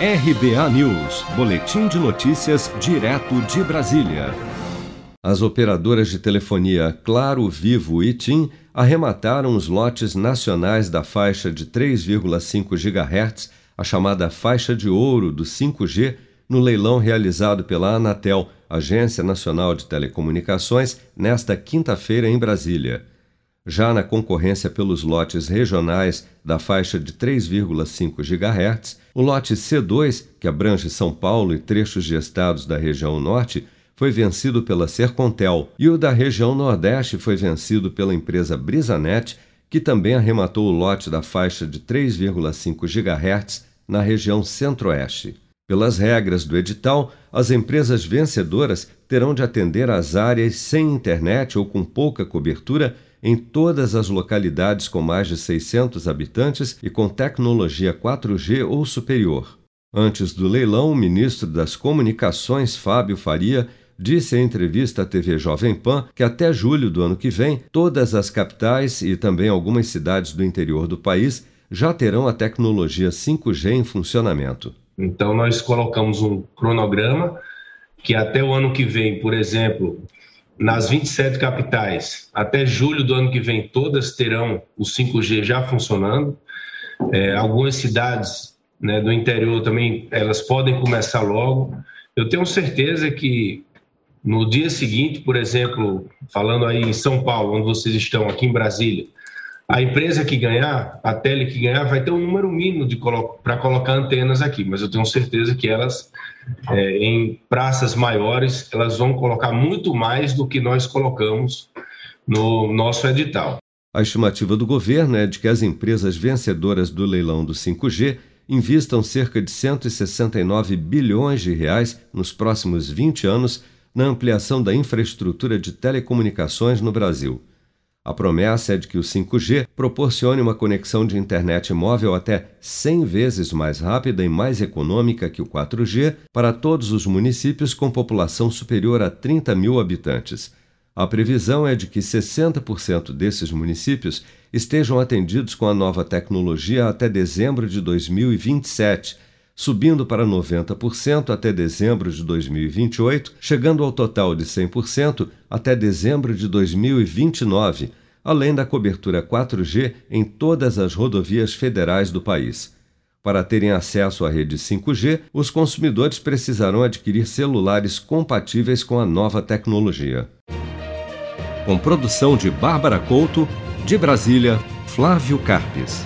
RBA News, Boletim de Notícias, direto de Brasília. As operadoras de telefonia Claro, Vivo e TIM arremataram os lotes nacionais da faixa de 3,5 GHz, a chamada faixa de ouro do 5G, no leilão realizado pela Anatel, Agência Nacional de Telecomunicações, nesta quinta-feira em Brasília. Já na concorrência pelos lotes regionais da faixa de 3,5 GHz, o lote C2, que abrange São Paulo e trechos de estados da região norte, foi vencido pela Sercontel, e o da região Nordeste foi vencido pela empresa Brisanet, que também arrematou o lote da faixa de 3,5 GHz na região Centro-Oeste. Pelas regras do edital, as empresas vencedoras terão de atender às áreas sem internet ou com pouca cobertura em todas as localidades com mais de 600 habitantes e com tecnologia 4G ou superior. Antes do leilão, o ministro das Comunicações, Fábio Faria, disse em entrevista à TV Jovem Pan que até julho do ano que vem, todas as capitais e também algumas cidades do interior do país já terão a tecnologia 5G em funcionamento. Então, nós colocamos um cronograma que até o ano que vem, por exemplo, nas 27 capitais, até julho do ano que vem, todas terão o 5G já funcionando. É, algumas cidades né, do interior também, elas podem começar logo. Eu tenho certeza que no dia seguinte, por exemplo, falando aí em São Paulo, onde vocês estão, aqui em Brasília, a empresa que ganhar, a tele que ganhar, vai ter um número mínimo colo para colocar antenas aqui, mas eu tenho certeza que elas, é, em praças maiores, elas vão colocar muito mais do que nós colocamos no nosso edital. A estimativa do governo é de que as empresas vencedoras do leilão do 5G investam cerca de 169 bilhões de reais nos próximos 20 anos na ampliação da infraestrutura de telecomunicações no Brasil. A promessa é de que o 5G proporcione uma conexão de internet móvel até 100 vezes mais rápida e mais econômica que o 4G para todos os municípios com população superior a 30 mil habitantes. A previsão é de que 60% desses municípios estejam atendidos com a nova tecnologia até dezembro de 2027, subindo para 90% até dezembro de 2028, chegando ao total de 100% até dezembro de 2029, além da cobertura 4G em todas as rodovias federais do país. Para terem acesso à rede 5G, os consumidores precisarão adquirir celulares compatíveis com a nova tecnologia. Com produção de Bárbara Couto, de Brasília, Flávio Carpes.